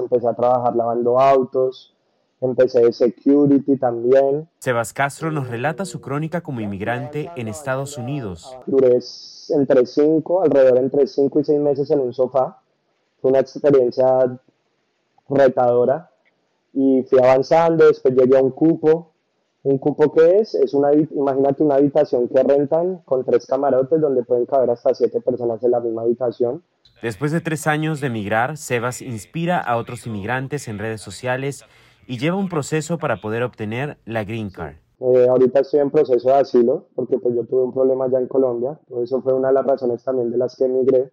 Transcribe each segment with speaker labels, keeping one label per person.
Speaker 1: empecé a trabajar lavando autos, empecé de security también.
Speaker 2: Sebas Castro nos relata su crónica como inmigrante en Estados Unidos.
Speaker 1: Duré entre cinco, alrededor entre cinco y seis meses en un sofá. Fue una experiencia retadora y fui avanzando, después llegué a un cupo. ¿Un cupo qué es? Es una, imagínate una habitación que rentan con tres camarotes donde pueden caber hasta siete personas en la misma habitación.
Speaker 2: Después de tres años de emigrar, Sebas inspira a otros inmigrantes en redes sociales y lleva un proceso para poder obtener la Green Card.
Speaker 1: Eh, ahorita estoy en proceso de asilo porque pues yo tuve un problema ya en Colombia, eso fue una de las razones también de las que emigré.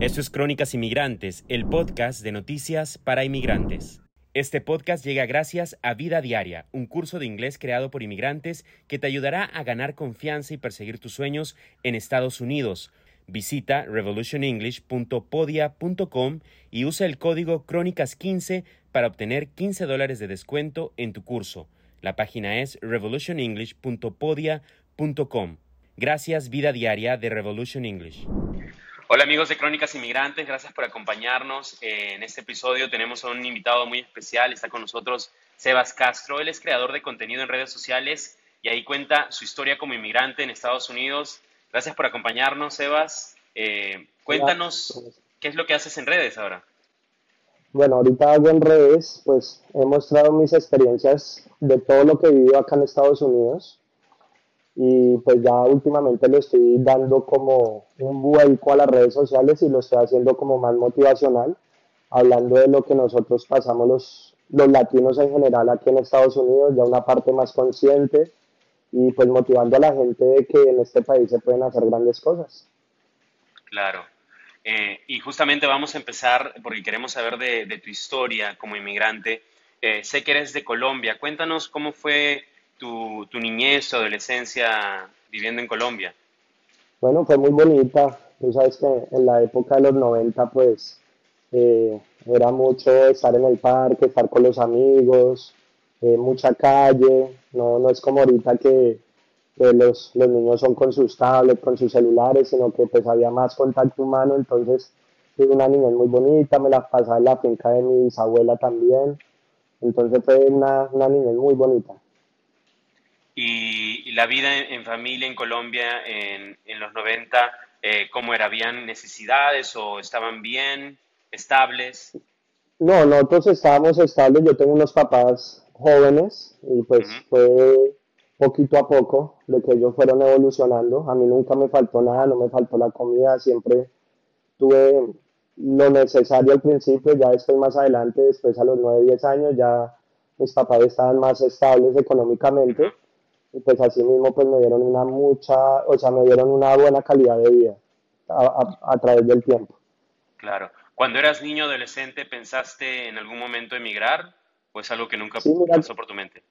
Speaker 2: Esto es Crónicas Inmigrantes, el podcast de noticias para inmigrantes. Este podcast llega gracias a Vida Diaria, un curso de inglés creado por inmigrantes que te ayudará a ganar confianza y perseguir tus sueños en Estados Unidos. Visita revolutionenglish.podia.com y usa el código Crónicas15 para obtener 15 dólares de descuento en tu curso. La página es revolutionenglish.podia.com. Gracias Vida Diaria de Revolution English. Hola amigos de Crónicas Inmigrantes, gracias por acompañarnos. En este episodio tenemos a un invitado muy especial, está con nosotros Sebas Castro, él es creador de contenido en redes sociales y ahí cuenta su historia como inmigrante en Estados Unidos. Gracias por acompañarnos, Sebas. Eh, cuéntanos qué es lo que haces en redes ahora.
Speaker 1: Bueno, ahorita hago en redes, pues he mostrado mis experiencias de todo lo que he vivido acá en Estados Unidos y pues ya últimamente lo estoy dando como un vuelco a las redes sociales y lo estoy haciendo como más motivacional, hablando de lo que nosotros pasamos los, los latinos en general aquí en Estados Unidos, ya una parte más consciente y pues motivando a la gente de que en este país se pueden hacer grandes cosas.
Speaker 2: Claro. Eh, y justamente vamos a empezar porque queremos saber de, de tu historia como inmigrante. Eh, sé que eres de Colombia. Cuéntanos cómo fue tu, tu niñez o adolescencia viviendo en Colombia?
Speaker 1: Bueno, fue muy bonita. Tú sabes que en la época de los 90, pues, eh, era mucho estar en el parque, estar con los amigos, eh, mucha calle. No, no es como ahorita que, que los, los, niños son con sus tablets, con sus celulares, sino que pues había más contacto humano. Entonces, fui una niñez muy bonita, me la pasaba en la finca de mi bisabuela también. Entonces fue una, una niñez muy bonita
Speaker 2: y, la vida en, familia en Colombia en, en los 90, eh, ¿cómo era? ¿Habían necesidades o estaban bien, estables?
Speaker 1: No, nosotros estábamos estables. Yo tengo unos papás jóvenes y pues fue poquito a poco de que ellos fueron evolucionando. A mí nunca me faltó nada, no me faltó la comida, siempre tuve lo necesario al principio, ya después más adelante, después a los 9, 10 años, ya mis papás estaban más estables económicamente y pues así mismo pues me dieron una mucha, o sea, me dieron una buena calidad de vida a, través del tiempo.
Speaker 2: Claro. Cuando eras niño adolescente, ¿pensaste en algún momento emigrar o es algo que nunca pasó por tu mente?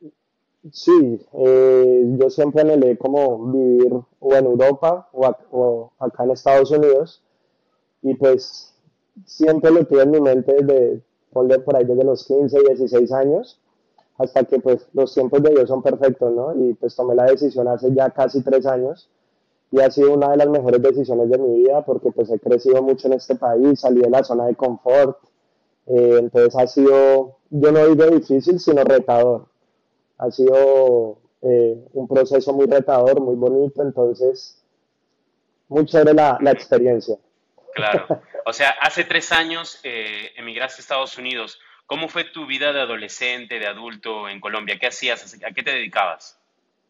Speaker 1: Sí, eh, yo siempre anhelé como vivir o en Europa o, o, acá en Estados Unidos y pues siempre lo tuve en mi mente desde, por ahí desde los 15, 16 años hasta que pues los tiempos de Dios son perfectos, ¿no? Y pues tomé la decisión hace ya casi tres años y ha sido una de las mejores decisiones de mi vida porque pues he crecido mucho en este país, salí de la zona de confort, eh, entonces ha sido, yo no digo difícil, sino retador. Ha sido eh, un proceso muy retador, muy bonito, entonces muy chévere la, la experiencia.
Speaker 2: Claro, o sea, hace tres años eh, emigraste a Estados Unidos. ¿Cómo fue tu vida de adolescente, de adulto en Colombia? ¿Qué hacías? ¿A qué te dedicabas?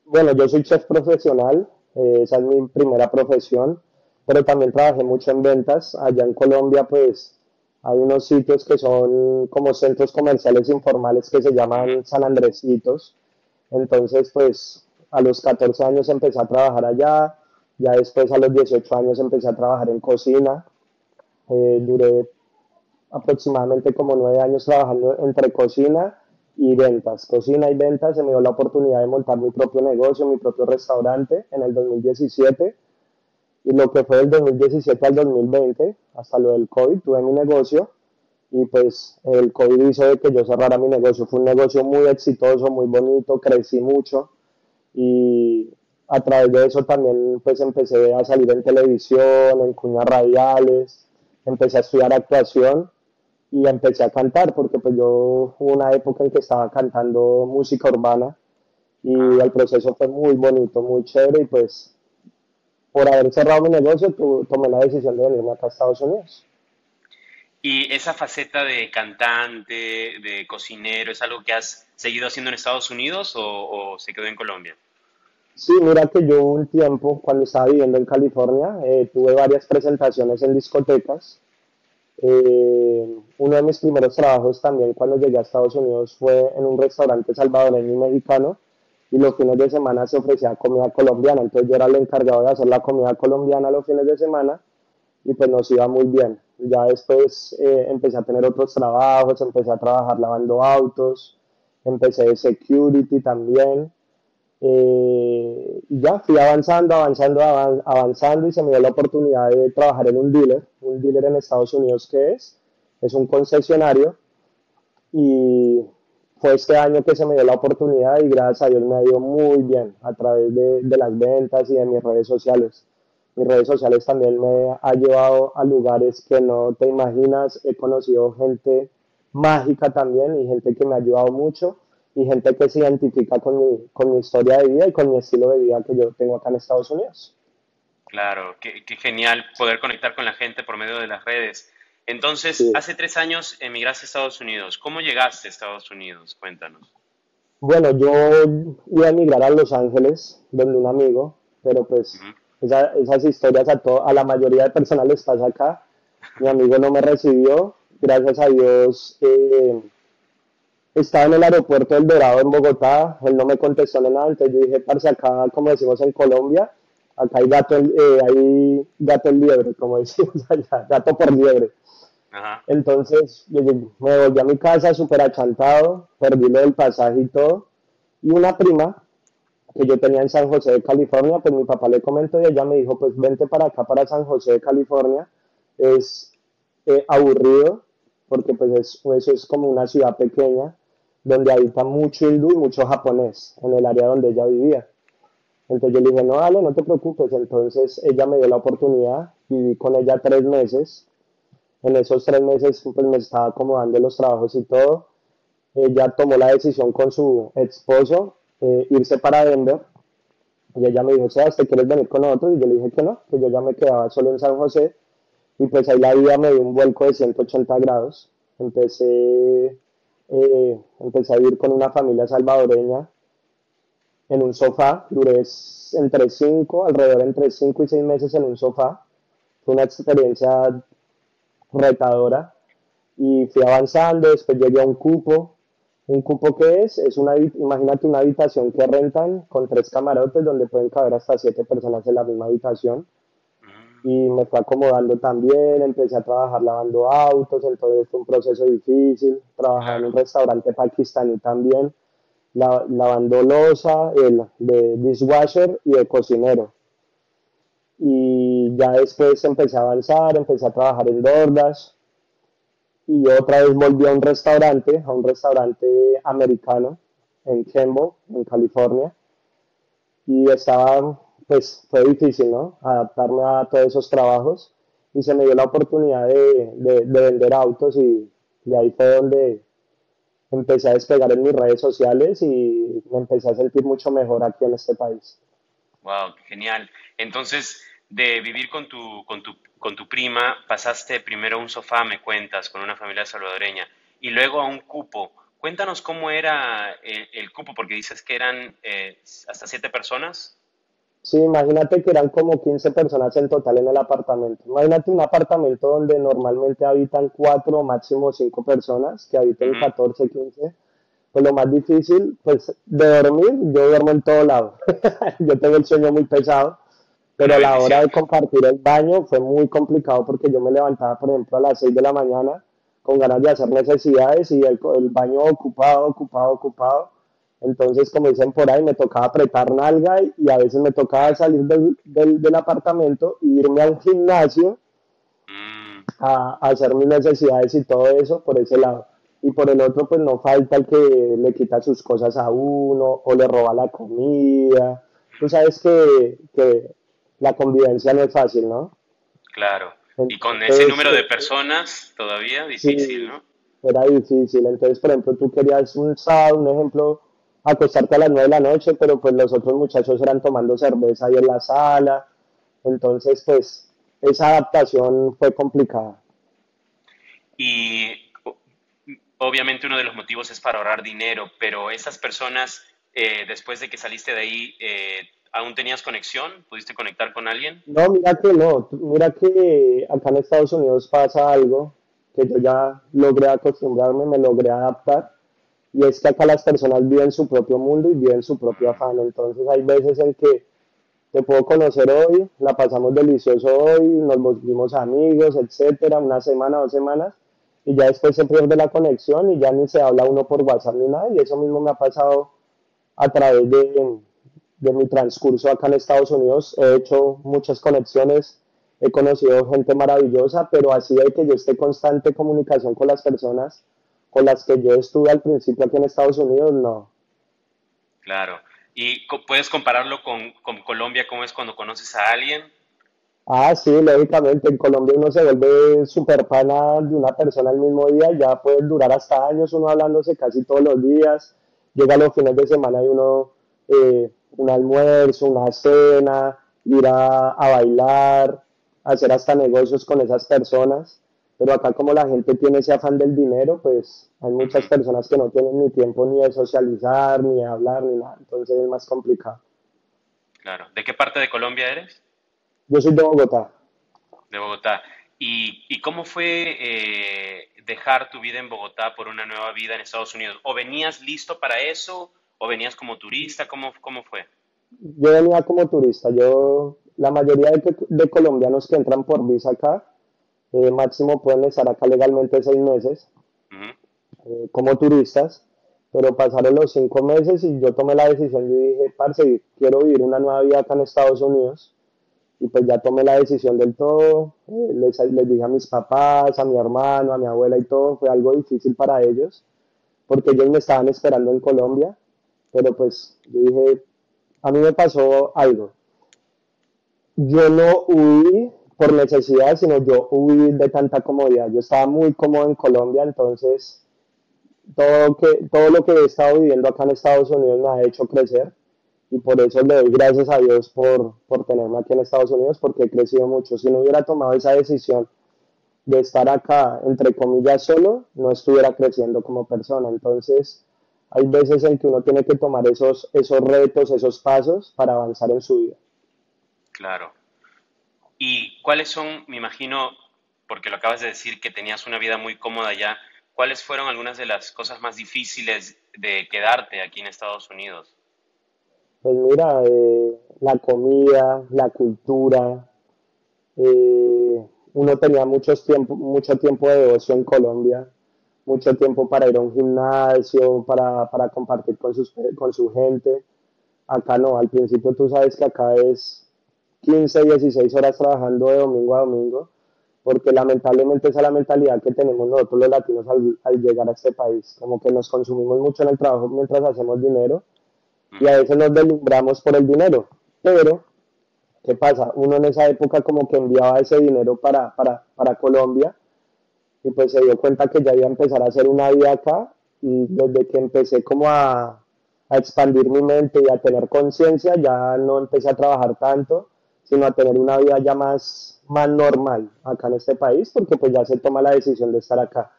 Speaker 1: Bueno, yo soy chef profesional, eh, esa es mi primera profesión, pero también trabajé mucho en ventas. Allá en Colombia, pues, hay unos sitios que son como centros comerciales informales que se llaman San Andresitos. Entonces, pues, a los 14 años empecé a trabajar allá, ya después a los 18 años empecé a trabajar en cocina. Eh, duré aproximadamente como nueve años trabajando entre cocina y ventas. Cocina y ventas se me dio la oportunidad de montar mi propio negocio, mi propio restaurante en el 2017. Y lo que fue del 2017 al 2020, hasta lo del COVID, tuve mi negocio y pues el COVID hizo de que yo cerrara mi negocio. Fue un negocio muy exitoso, muy bonito, crecí mucho y a través de eso también pues empecé a salir en televisión, en cuñas radiales, empecé a estudiar actuación y empecé a cantar porque pues yo hubo una época en que estaba cantando música urbana y ah. el proceso fue muy bonito, muy chévere y pues por haber cerrado mi negocio tomé la decisión de venirme acá a Estados Unidos.
Speaker 2: ¿Y esa faceta de cantante, de cocinero, es algo que has seguido haciendo en Estados Unidos o, se quedó en Colombia?
Speaker 1: Sí, mira que yo un tiempo, cuando estaba viviendo en California, eh, tuve varias presentaciones en discotecas. Eh, uno de mis primeros trabajos también cuando llegué a Estados Unidos fue en un restaurante salvadoreño y mexicano y los fines de semana se ofrecía comida colombiana, entonces yo era el encargado de hacer la comida colombiana los fines de semana y pues nos iba muy bien. Ya después eh, empecé a tener otros trabajos, empecé a trabajar lavando autos, empecé de security también. Eh, y ya fui avanzando, avanzando, avanzando y se me dio la oportunidad de trabajar en un dealer, un dealer en Estados Unidos que es, es un concesionario y fue este año que se me dio la oportunidad y gracias a Dios me ha ido muy bien a través de, las ventas y de mis redes sociales mis redes sociales también me ha llevado a lugares que no te imaginas. He conocido gente mágica también y gente que me ha ayudado mucho y gente que se identifica con mi historia de vida y con mi estilo de vida que yo tengo acá en Estados Unidos.
Speaker 2: Claro, qué, genial poder conectar con la gente por medio de las redes. Entonces, hace tres años emigraste a Estados Unidos. ¿Cómo llegaste a Estados Unidos? Cuéntanos.
Speaker 1: Bueno, yo iba a emigrar a Los Ángeles, donde un amigo, pero pues esas historias a, a la mayoría de personas les pasa acá. Mi amigo no me recibió, gracias a Dios. Eh, estaba en el aeropuerto del Dorado en Bogotá, él no me contestó nada, entonces yo dije, parce, acá, como decimos en Colombia, acá hay gato, eh, hay gato en liebre, como decimos allá, gato por liebre. Entonces me volví a mi casa súper achantado, perdí lo del pasaje y todo. Y una prima que yo tenía en San José de California, pues mi papá le comentó y ella me dijo, pues vente para acá, para San José de California. Es eh, aburrido, porque pues eso es como una ciudad pequeña, donde habita mucho hindú y mucho japonés, en el área donde ella vivía. Entonces yo le dije, no, dale, no te preocupes. Entonces ella me dio la oportunidad, viví con ella tres meses. En esos tres meses pues me estaba acomodando los trabajos y todo. Ella tomó la decisión con su esposo eh, irse para Denver. Y ella me dijo, Sebas, ¿te quieres venir con nosotros? Y yo le dije que no, que yo ya me quedaba solo en San José. Y pues ahí la vida me dio un vuelco de 180 grados. Empecé, eh, empecé a vivir con una familia salvadoreña en un sofá. Duré entre 5, alrededor entre 5 y 6 meses en un sofá. Fue una experiencia retadora. Y fui avanzando, después llegué a un cupo, un cupo que es, es una, imagínate una habitación que rentan con tres camarotes donde pueden caber hasta siete personas en la misma habitación. Y me fue acomodando también, empecé a trabajar lavando autos, entonces fue un proceso difícil. Trabajaba en un restaurante pakistaní también, lavando losa, el de dishwasher y de cocinero. Y ya después empecé a avanzar, empecé a trabajar en DoorDash y otra vez volví a un restaurante, a un restaurante americano en Kembo, en California, y estaba, pues fue difícil, ¿no? Adaptarme a todos esos trabajos y se me dio la oportunidad de, de, vender autos y de ahí fue donde empecé a despegar en mis redes sociales y me empecé a sentir mucho mejor aquí en este país.
Speaker 2: Wow, genial. Entonces, de vivir con tu, con tu, con tu prima, pasaste primero a un sofá, me cuentas, con una familia salvadoreña, y luego a un cupo. Cuéntanos cómo era el, cupo, porque dices que eran eh, hasta siete personas.
Speaker 1: Sí, imagínate que eran como 15 personas en total en el apartamento. Imagínate un apartamento donde normalmente habitan cuatro o máximo cinco personas, que habiten 14, 15. Pues lo más difícil, pues de dormir, yo duermo en todo lado. yo tengo el sueño muy pesado pero a la hora de compartir el baño fue muy complicado porque yo me levantaba, por ejemplo, a las 6 de la mañana con ganas de hacer necesidades y el, baño ocupado, ocupado, ocupado. Entonces, como dicen por ahí, me tocaba apretar nalga y, a veces me tocaba salir del, del, apartamento e irme a un gimnasio mm. a, a, hacer mis necesidades y todo eso por ese lado. Y por el otro, pues no falta el que le quita sus cosas a uno o le roba la comida. Tú sabes que, que la convivencia no es fácil, ¿no?
Speaker 2: Claro. y con ese número de personas todavía difícil, ¿no?
Speaker 1: Era difícil. Entonces, por ejemplo, tú querías un sábado, un ejemplo, acostarte a las nueve de la noche, pero pues los otros muchachos eran tomando cerveza ahí en la sala. Entonces, pues, esa adaptación fue complicada.
Speaker 2: Y obviamente uno de los motivos es para ahorrar dinero, pero esas personas, eh, después de que saliste de ahí, eh, ¿aún tenías conexión? ¿Pudiste conectar con alguien?
Speaker 1: No, mira que no. Mira que acá en Estados Unidos pasa algo que yo ya logré acostumbrarme, me logré adaptar. Y es que acá las personas viven su propio mundo y viven su propio afán. Entonces hay veces en que te puedo conocer hoy, la pasamos delicioso hoy, nos volvimos amigos, etcétera, una semana, dos semanas, y ya después se pierde la conexión y ya ni se habla uno por WhatsApp ni nada, y eso mismo me ha pasado a través de, de mi transcurso acá en Estados Unidos. He hecho muchas conexiones, he conocido gente maravillosa, pero así de que yo esté constante comunicación con las personas con las que yo estuve al principio aquí en Estados Unidos, no.
Speaker 2: Claro. ¿Y puedes compararlo con, con Colombia? ¿Cómo es cuando conoces a alguien?
Speaker 1: Ah, sí, lógicamente. En Colombia uno se vuelve súper pana de una persona el mismo día, ya puede durar hasta años uno hablándose casi todos los días. Llega los fines de semana y uno eh, un almuerzo, una cena, ir a, bailar, hacer hasta negocios con esas personas. Pero acá como la gente tiene ese afán del dinero, pues hay muchas personas que no tienen ni tiempo ni de socializar, ni de hablar, ni nada. Entonces es más complicado.
Speaker 2: Claro. ¿De qué parte de Colombia eres?
Speaker 1: Yo soy de Bogotá.
Speaker 2: De Bogotá. ¿Y, y cómo fue eh, dejar tu vida en Bogotá por una nueva vida en Estados Unidos? ¿O venías listo para eso? ¿O venías como turista? ¿Cómo, cómo fue?
Speaker 1: Yo venía como turista. Yo, la mayoría de, de colombianos que entran por visa acá, eh, máximo pueden estar acá legalmente seis meses eh, como turistas, pero pasaron los cinco meses y yo tomé la decisión, yo dije, parce, quiero vivir una nueva vida acá en Estados Unidos, y pues ya tomé la decisión del todo, eh, les, les dije a mis papás, a mi hermano, a mi abuela y todo, fue algo difícil para ellos, porque ellos me estaban esperando en Colombia, pero pues yo dije, a mí me pasó algo. Yo no huí por necesidad, sino yo huí de tanta comodidad. Yo estaba muy cómodo en Colombia, entonces todo, que, todo lo que he estado viviendo acá en Estados Unidos me ha hecho crecer y por eso le doy gracias a Dios por, por tenerme aquí en Estados Unidos porque he crecido mucho. Si no hubiera tomado esa decisión de estar acá, entre comillas, solo, no estuviera creciendo como persona. Entonces, hay veces en que uno tiene que tomar esos, esos retos, esos pasos para avanzar en su vida.
Speaker 2: Claro. ¿Y cuáles son, me imagino, porque lo acabas de decir, que tenías una vida muy cómoda ya, cuáles fueron algunas de las cosas más difíciles de quedarte aquí en Estados Unidos?
Speaker 1: Pues mira, eh, la comida, la cultura, eh, uno tenía mucho tiempo, mucho tiempo de ocio en Colombia, mucho tiempo para ir a un gimnasio, para, para compartir con, sus, con su gente. Acá no, al principio tú sabes que acá es 15, 16 horas trabajando de domingo a domingo, porque lamentablemente esa es la mentalidad que tenemos nosotros los latinos al, al llegar a este país, como que nos consumimos mucho en el trabajo mientras hacemos dinero y a veces nos deslumbramos por el dinero, pero ¿qué pasa? Uno en esa época como que enviaba ese dinero para, para, para Colombia y pues se dio cuenta que ya iba a empezar a hacer una vida acá y desde que empecé como a, a expandir mi mente y a tener conciencia ya no empecé a trabajar tanto sino a tener una vida ya más, más normal acá en este país porque pues ya se toma la decisión de estar acá.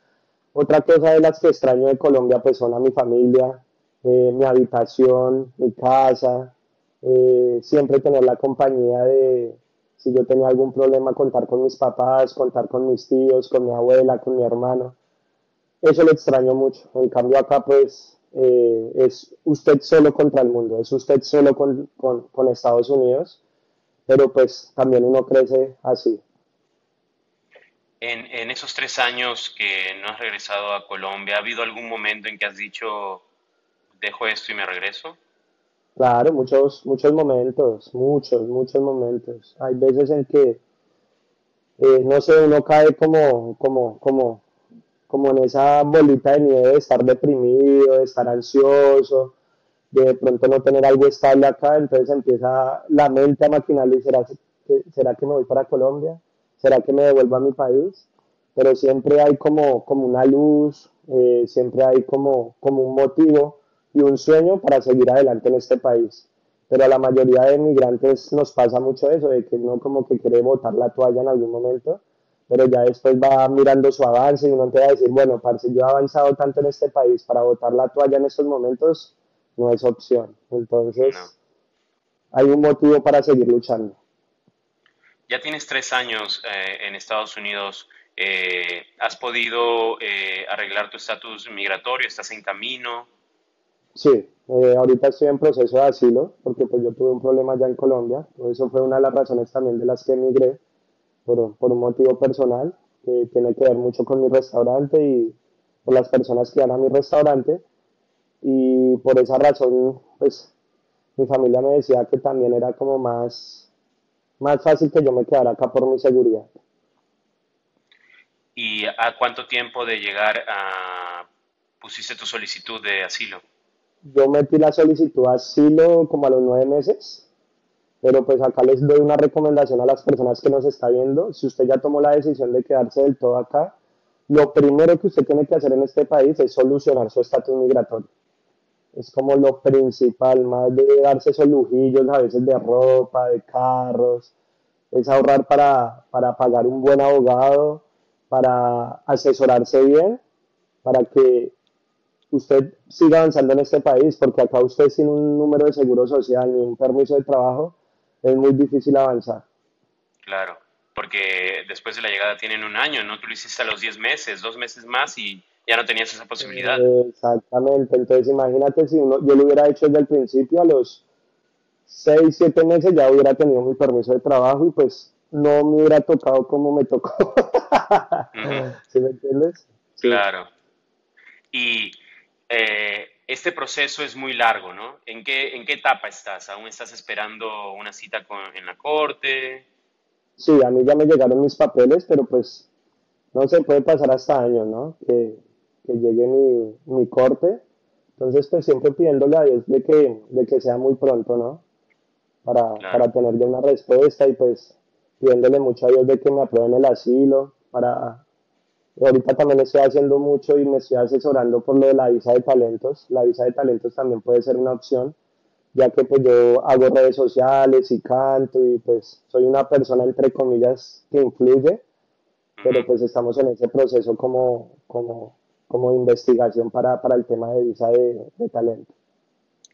Speaker 1: Otra cosa de las que extraño de Colombia pues son a mi familia, eh, mi habitación, mi casa, eh, siempre tener la compañía de, si yo tenía algún problema, contar con mis papás, contar con mis tíos, con mi abuela, con mi hermano. Eso lo extraño mucho. En cambio acá pues eh, es usted solo contra el mundo, es usted solo con, con, con Estados Unidos, pero pues también uno crece así.
Speaker 2: En, en, esos tres años que no has regresado a Colombia, ¿ha habido algún momento en que has dicho, dejo esto y me regreso?
Speaker 1: Claro, muchos, muchos momentos, muchos, muchos momentos. Hay veces en que, eh, no sé, uno cae como, como, como, como en esa bolita de nieve de estar deprimido, de estar ansioso, de pronto no tener algo estable acá, entonces empieza la mente a maquinarle, ¿será que, ¿será que me voy para Colombia? ¿será que me devuelvo a mi país? Pero siempre hay como, como una luz, eh, siempre hay como, como un motivo y un sueño para seguir adelante en este país. Pero a la mayoría de migrantes nos pasa mucho eso, de que uno como que quiere botar la toalla en algún momento, pero ya después va mirando su avance y uno empieza a decir, bueno, parce, yo he avanzado tanto en este país, para botar la toalla en estos momentos no es opción. Entonces, hay un motivo para seguir luchando.
Speaker 2: Ya tienes tres años eh, en Estados Unidos. Eh, ¿Has podido eh, arreglar tu estatus migratorio? ¿Estás en camino?
Speaker 1: Sí, ahorita estoy en proceso de asilo porque pues yo tuve un problema ya en Colombia. Eso fue una de las razones también de las que emigré por, por un motivo personal que tiene que ver mucho con mi restaurante y por las personas que van a mi restaurante. Y por esa razón, pues mi familia me decía que también era como más, más fácil que yo me quedara acá por mi seguridad.
Speaker 2: ¿Y a cuánto tiempo de llegar a pusiste tu solicitud de asilo?
Speaker 1: Yo metí la solicitud de asilo como a los nueve meses, pero pues acá les doy una recomendación a las personas que nos está viendo. Si usted ya tomó la decisión de quedarse del todo acá, lo primero que usted tiene que hacer en este país es solucionar su estatus migratorio es como lo principal, más de darse esos lujillos a veces de ropa, de carros, es ahorrar para, para pagar un buen abogado, para asesorarse bien, para que usted siga avanzando en este país, porque acá usted sin un número de seguro social ni un permiso de trabajo, es muy difícil avanzar.
Speaker 2: Claro, porque después de la llegada tienen un año, ¿no? Tú lo hiciste a los 10 meses, dos meses más y ya no tenías esa posibilidad.
Speaker 1: exactamente, entonces imagínate si uno, yo lo hubiera hecho desde el principio, a los 6, 7 meses ya hubiera tenido mi permiso de trabajo y pues no me hubiera tocado como me tocó. ¿Sí me entiendes?
Speaker 2: Claro. Y eh, este proceso es muy largo, ¿no? ¿En qué, ¿En qué etapa estás? ¿Aún estás esperando una cita con, en la corte?
Speaker 1: Sí, a mí ya me llegaron mis papeles, pero pues no se puede pasar hasta años, ¿no? Que, que llegue mi, mi, corte. Entonces, pues siempre pidiéndole a Dios de que, de que sea muy pronto, ¿no? Para, para tener ya una respuesta y pues pidiéndole mucho a Dios de que me aprueben el asilo, para... Ahorita también estoy haciendo mucho y me estoy asesorando por lo de la visa de talentos. La visa de talentos también puede ser una opción, ya que pues yo hago redes sociales y canto y pues soy una persona entre comillas que influye, pero pues estamos en ese proceso como, como, como investigación para, para el tema de visa de, talento.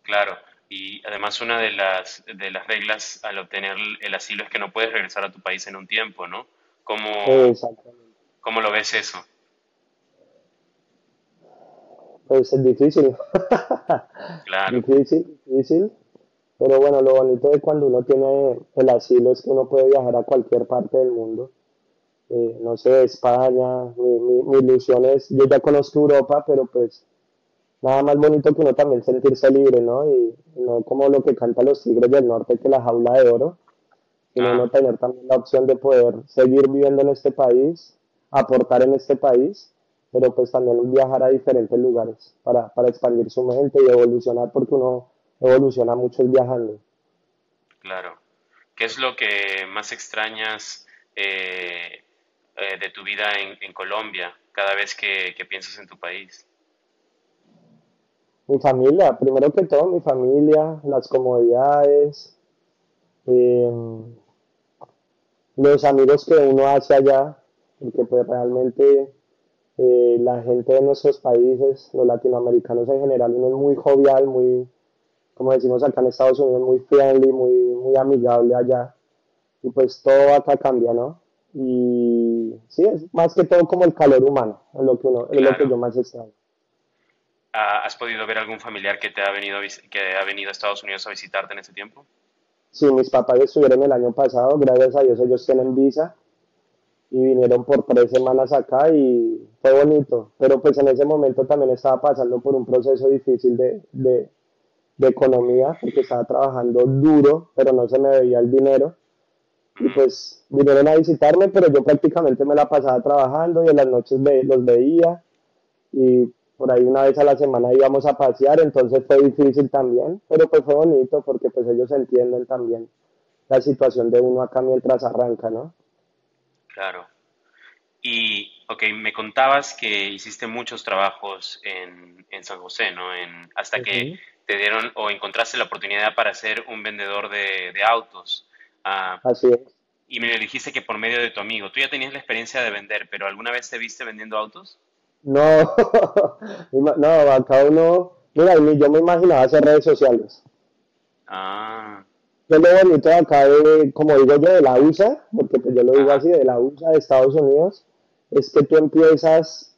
Speaker 2: Claro, y además una de las, de las reglas al obtener el asilo es que no puedes regresar a tu país en un tiempo, ¿no? ¿Cómo, ¿cómo lo ves eso?
Speaker 1: Pues es difícil.
Speaker 2: Claro.
Speaker 1: difícil, difícil. Pero bueno, lo bonito de cuando uno tiene el asilo es que uno puede viajar a cualquier parte del mundo eh, no sé, España, mi, mi, ilusión es, yo ya conozco Europa, pero pues nada más bonito que uno también sentirse libre, ¿no? Y, no como lo que cantan los tigres del norte, que la jaula de oro, sino no tener también la opción de poder seguir viviendo en este país, aportar en este país, pero pues también viajar a diferentes lugares para, para expandir su mente y evolucionar, porque uno evoluciona mucho viajando.
Speaker 2: Claro. ¿Qué es lo que más extrañas eh, eh, de tu vida en, Colombia cada vez que, piensas en tu país?
Speaker 1: Mi familia, primero que todo mi familia, las comodidades, em, los amigos que uno hace allá, porque pues realmente eh, la gente de nuestros países, los latinoamericanos en general, uno es muy jovial, muy, como decimos acá en Estados Unidos, muy friendly, muy, muy amigable allá. Y pues todo acá cambia, ¿no? Y sí, es más que todo como el calor humano, es lo que, uno, es lo que yo más extraño.
Speaker 2: Ah, ¿Has podido ver algún familiar que te ha venido que ha venido a Estados Unidos a visitarte en ese tiempo?
Speaker 1: Sí, mis papás estuvieron el año pasado, gracias a Dios ellos tienen visa y vinieron por tres semanas acá y fue bonito, pero pues en ese momento también estaba pasando por un proceso difícil de, de, de economía porque estaba trabajando duro, pero no se me veía el dinero y pues vinieron a visitarme, pero yo prácticamente me la pasaba trabajando y en las noches los veía y por ahí una vez a la semana íbamos a pasear, entonces fue difícil también, pero pues fue bonito porque pues ellos entienden también la situación de uno acá mientras arranca, ¿no?
Speaker 2: Claro. Y, ok, me contabas que hiciste muchos trabajos en, en San José, ¿no? En, hasta que te dieron o encontraste la oportunidad para ser un vendedor de, de autos.
Speaker 1: Ah, Así es.
Speaker 2: Y me dijiste que por medio de tu amigo. Tú ya tenías la experiencia de vender, pero ¿alguna vez te viste vendiendo autos?
Speaker 1: No, no, acá uno, mira, yo me imaginaba hacer redes sociales.
Speaker 2: Ah.
Speaker 1: Yo lo bonito acá, de, como digo yo, de la USA, porque pues yo lo digo así, de la USA, de Estados Unidos, es que tú empiezas,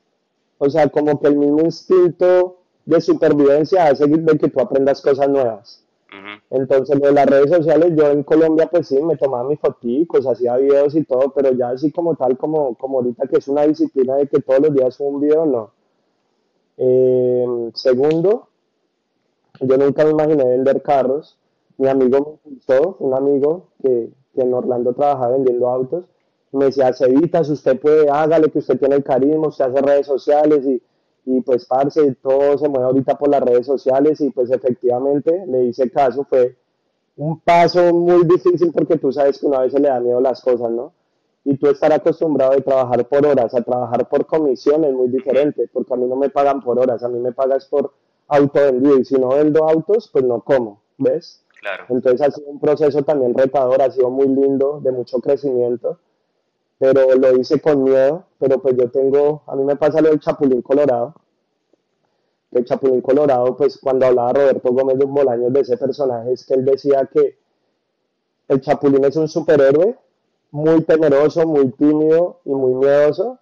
Speaker 1: o sea, como que el mismo instinto de supervivencia hace de que tú aprendas cosas nuevas. Entonces, de las redes sociales, yo en Colombia, pues sí, me tomaba mis fotos, hacía videos y todo, pero ya así como tal, como, como ahorita que es una disciplina de que todos los días un video, no. Eh, segundo, yo nunca me imaginé vender carros. Mi amigo me impulsó, un amigo que, que en Orlando trabajaba vendiendo autos, me decía, Cevitas, usted puede, hágale que usted tiene el carisma, usted hace redes sociales y y pues parce, todo se mueve ahorita por las redes sociales y pues efectivamente le hice caso, fue un paso muy difícil porque tú sabes que una vez se le da miedo las cosas, ¿no? Y tú estar acostumbrado a trabajar por horas, a trabajar por comisión es muy diferente, porque a mí no me pagan por horas, a mí me pagas por auto vendido y si no vendo autos, pues no como, ¿ves?
Speaker 2: Claro.
Speaker 1: Entonces ha sido un proceso también retador, ha sido muy lindo, de mucho crecimiento pero lo hice con miedo, pero pues yo tengo, a mí me pasa lo del Chapulín Colorado, el Chapulín Colorado, pues cuando hablaba Roberto Gómez de Bolaños de ese personaje, es que él decía que el Chapulín es un superhéroe muy temeroso, muy tímido y muy miedoso,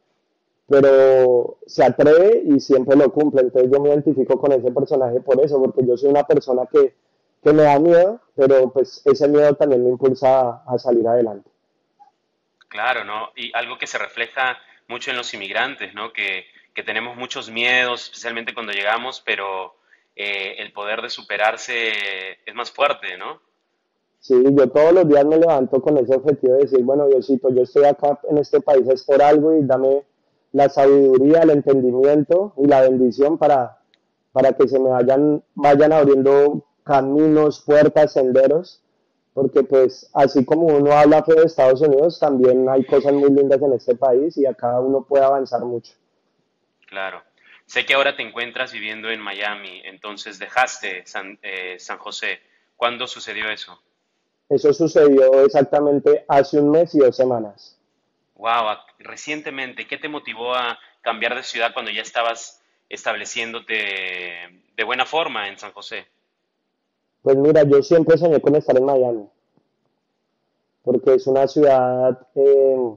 Speaker 1: pero se atreve y siempre lo cumple. Entonces yo me identifico con ese personaje por eso, porque yo soy una persona que, que me da miedo, pero pues ese miedo también me impulsa a salir adelante.
Speaker 2: Claro, ¿no? Y algo que se refleja mucho en los inmigrantes, ¿no? Que, tenemos muchos miedos, especialmente cuando llegamos, pero eh, el poder de superarse es más fuerte, ¿no?
Speaker 1: Sí, yo todos los días me levanto con ese objetivo de decir, bueno, Diosito, yo estoy acá en este país es por algo y dame la sabiduría, el entendimiento y la bendición para, para que se me vayan, vayan abriendo caminos, puertas, senderos porque pues así como uno habla de Estados Unidos, también hay cosas muy lindas en este país y acá uno puede avanzar mucho.
Speaker 2: Claro. Sé que ahora te encuentras viviendo en Miami, entonces dejaste San, eh, San José. ¿Cuándo sucedió eso?
Speaker 1: Eso sucedió exactamente hace un mes y dos semanas.
Speaker 2: Wow, recientemente, ¿qué te motivó a cambiar de ciudad cuando ya estabas estableciéndote de buena forma en San José?
Speaker 1: Pues mira, yo siempre soñé con estar en Miami, porque es una ciudad eh,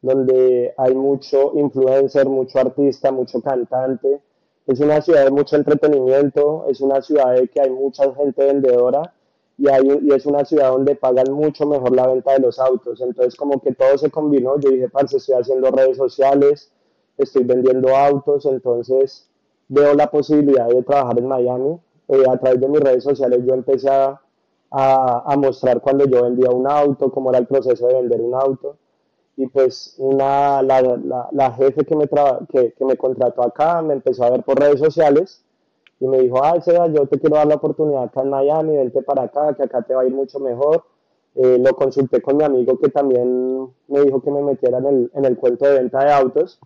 Speaker 1: donde hay mucho influencer, mucho artista, mucho cantante. Es una ciudad de mucho entretenimiento, es una ciudad de que hay mucha gente vendedora y, hay, y es una ciudad donde pagan mucho mejor la venta de los autos. Entonces como que todo se combinó. Yo dije, parce, estoy haciendo redes sociales, estoy vendiendo autos, entonces veo la posibilidad de trabajar en Miami eh, a través de mis redes sociales yo empecé a, a, mostrar cuando yo vendía un auto, cómo era el proceso de vender un auto. Y pues una, la, la, la jefe que me, que, que, me contrató acá me empezó a ver por redes sociales y me dijo, ay, Seba, yo te quiero dar la oportunidad acá en Miami, vente para acá, que acá te va a ir mucho mejor. Eh, lo consulté con mi amigo que también me dijo que me metiera en el, en el cuento de venta de autos.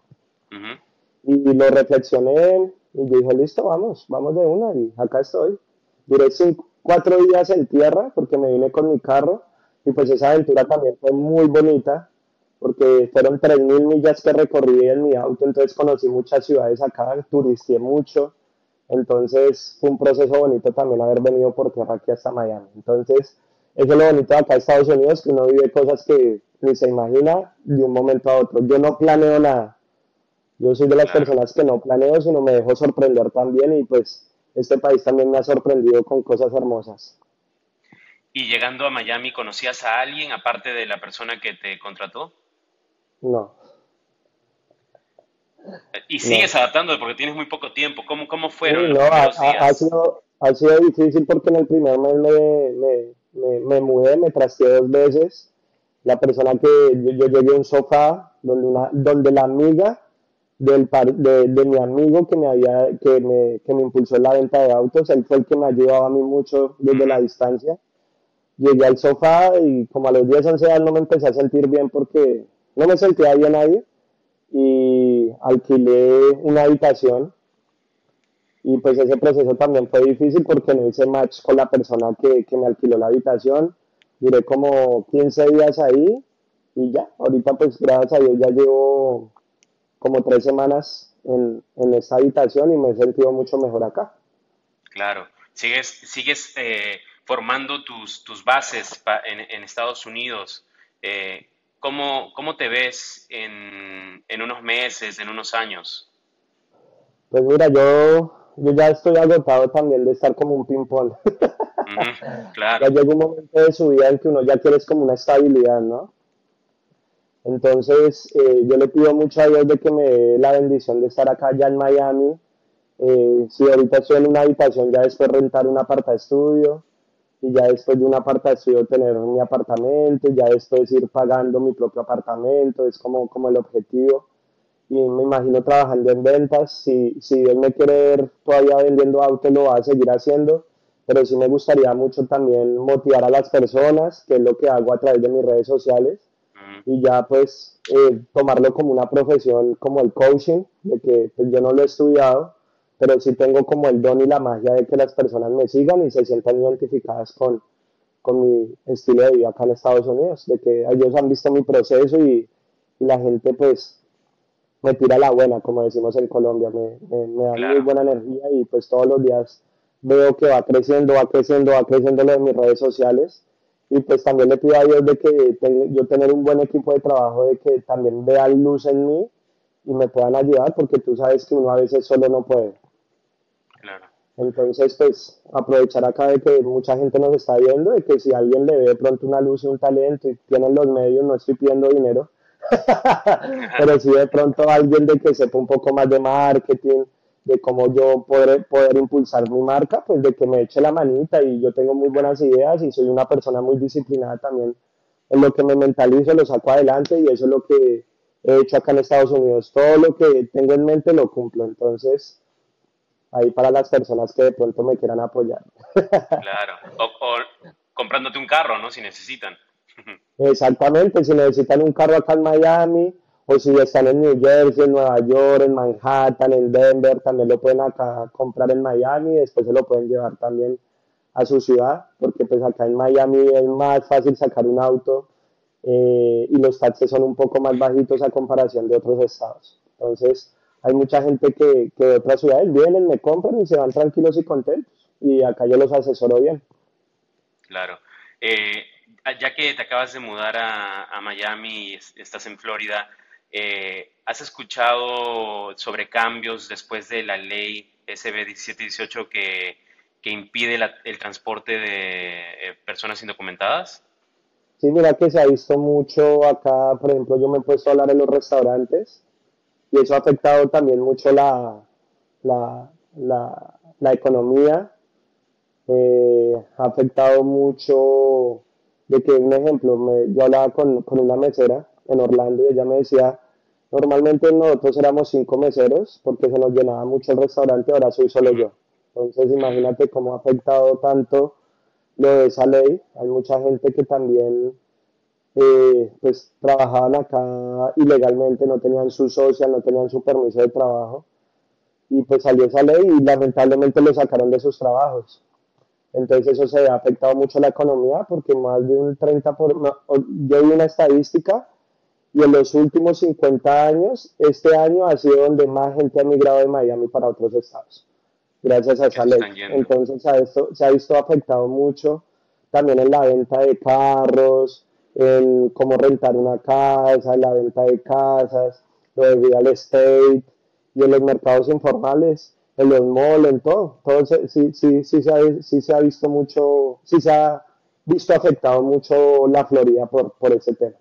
Speaker 1: y, lo reflexioné, y yo dije, listo, vamos, vamos de una y acá estoy. Duré cinco, cuatro días en tierra porque me vine con mi carro y pues esa aventura también fue muy bonita porque fueron 3.000 millas que recorrí en mi auto, entonces conocí muchas ciudades acá, turisté mucho, entonces fue un proceso bonito también haber venido por tierra aquí hasta Miami. Entonces, eso es lo bonito de acá en Estados Unidos, que uno vive cosas que ni se imagina de un momento a otro. Yo no planeo nada, yo soy de las personas que no planeo, sino me dejo sorprender también y pues este país también me ha sorprendido con cosas hermosas.
Speaker 2: ¿Y llegando a Miami conocías a alguien aparte de la persona que te contrató?
Speaker 1: No.
Speaker 2: ¿Y sigues adaptando porque tienes muy poco tiempo? ¿Cómo, cómo fueron
Speaker 1: los ha, Ha, sido, ha sido difícil porque en el primer mes me, me, me, mudé, me trasteé dos veces. La persona que yo, yo llegué a un sofá donde, una, donde la amiga del de, de, mi amigo que me había que me, que me impulsó en la venta de autos él fue el que me ayudaba a mí mucho desde la distancia. Llegué al sofá y como a los 10 11 años no me empecé a sentir bien porque no me sentía bien ahí y alquilé una habitación. Y pues ese proceso también fue difícil porque no hice match con la persona que, que me alquiló la habitación. Duré como 15 días ahí y ya, ahorita pues gracias a Dios ya llevo como tres semanas en, en esta habitación y me he sentido mucho mejor acá.
Speaker 2: Claro, sigues, sigues eh, formando tus, tus bases en, en, Estados Unidos. Eh, ¿cómo, ¿Cómo te ves en, en unos meses, en unos años?
Speaker 1: Pues mira, yo yo ya estoy agotado también de estar como un ping-pong. claro. Ya llega un momento de su vida en que uno ya quiere como una estabilidad, ¿no? Entonces, eh, yo le pido mucho a Dios de que me dé la bendición de estar acá ya en Miami. Eh, si ahorita estoy en una habitación, ya después rentar un aparta estudio y ya después de un aparta estudio tener mi apartamento, ya después ir pagando mi propio apartamento, es como, como el objetivo y me imagino trabajando en ventas. Si, si él me quiere ver todavía vendiendo autos, lo va a seguir haciendo, pero sí me gustaría mucho también motivar a las personas, que es lo que hago a través de mis redes sociales, y ya pues eh, tomarlo como una profesión como el coaching, de que pues, yo no lo he estudiado, pero sí tengo como el don y la magia de que las personas me sigan y se sientan identificadas con, con mi estilo de vida acá en Estados Unidos, de que ellos han visto mi proceso y, y la gente pues me tira la buena, como decimos en Colombia, me, me, da muy buena energía y pues todos los días veo que va creciendo, va creciendo, va creciendo lo de mis redes sociales y pues también le pido a Dios de que yo tener un buen equipo de trabajo, de que también vean luz en mí y me puedan ayudar, porque tú sabes que uno a veces solo no puede. Claro. Entonces, pues aprovechar acá de que mucha gente nos está viendo, de que si alguien le ve de pronto una luz y un talento y tienen los medios, no estoy pidiendo dinero, pero si de pronto alguien de que sepa un poco más de marketing, de cómo yo poder, poder impulsar mi marca, pues de que me eche la manita y yo tengo muy buenas ideas y soy una persona muy disciplinada también en lo que me mentalizo, lo saco adelante y eso es lo que he hecho acá en Estados Unidos. Todo lo que tengo en mente lo cumplo, entonces ahí para las personas que de pronto me quieran apoyar.
Speaker 2: claro, o comprándote un carro, ¿no? Si necesitan.
Speaker 1: Exactamente, si necesitan un carro acá en Miami o si están en New Jersey, en Nueva York, en Manhattan, en Denver, también lo pueden acá comprar en Miami y después se lo pueden llevar también a su ciudad, porque pues acá en Miami es más fácil sacar un auto eh, y los taxes son un poco más bajitos a comparación de otros estados. Entonces, hay mucha gente que, que de otras ciudades vienen, me compran y se van tranquilos y contentos. Y acá yo los asesoro bien.
Speaker 2: Claro. Eh, ya que te acabas de mudar a, Miami y estás en Florida, eh, ¿has escuchado sobre cambios después de la ley SB 1718 que, que impide el transporte de eh, personas indocumentadas?
Speaker 1: Sí, mira que se ha visto mucho acá, por ejemplo, yo me he puesto a hablar en los restaurantes y eso ha afectado también mucho la, la, la, economía, eh, ha afectado mucho de que un ejemplo, me, yo hablaba con, con, una mesera en Orlando y ella me decía, normalmente nosotros éramos cinco meseros porque se nos llenaba mucho el restaurante, ahora soy solo yo. Entonces imagínate cómo ha afectado tanto lo de esa ley. Hay mucha gente que también eh, pues trabajaban acá ilegalmente, no tenían su social, no tenían su permiso de trabajo. Y pues salió esa ley y lamentablemente lo sacaron de sus trabajos. Entonces eso se ha afectado mucho la economía porque más de un 30%, por, yo vi una estadística y en los últimos 50 años, este año ha sido donde más gente ha migrado de Miami para otros estados, gracias a esa ley. Entonces esto, se ha visto afectado mucho también en la venta de carros, en cómo rentar una casa, en la venta de casas, lo de real estate y en los mercados informales en los malls, en todo. todo sí, sí, sí, se ha, sí se ha visto mucho, sí se ha visto afectado mucho la Florida por, por ese tema.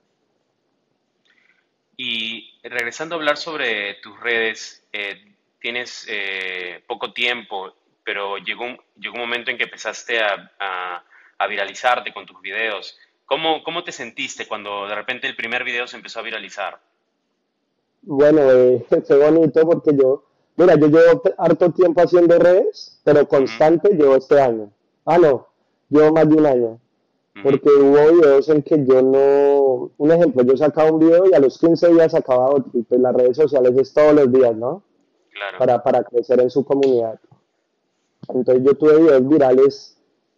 Speaker 2: Y regresando a hablar sobre tus redes, eh, tienes eh, poco tiempo, pero llegó un, llegó un momento en que empezaste a, a, viralizarte con tus videos. ¿Cómo, ¿Cómo te sentiste cuando de repente el primer video se empezó a viralizar?
Speaker 1: Bueno, eh, fue bonito porque yo Mira, yo llevo harto tiempo haciendo redes, pero constante llevo este año. Ah, no, llevo más de un año. Porque hubo videos en que yo no, un ejemplo, yo sacaba un video y a los 15 días sacaba otro, y pues las redes sociales es todos los días, ¿no? Claro. Para, para crecer en su comunidad. Entonces yo tuve videos virales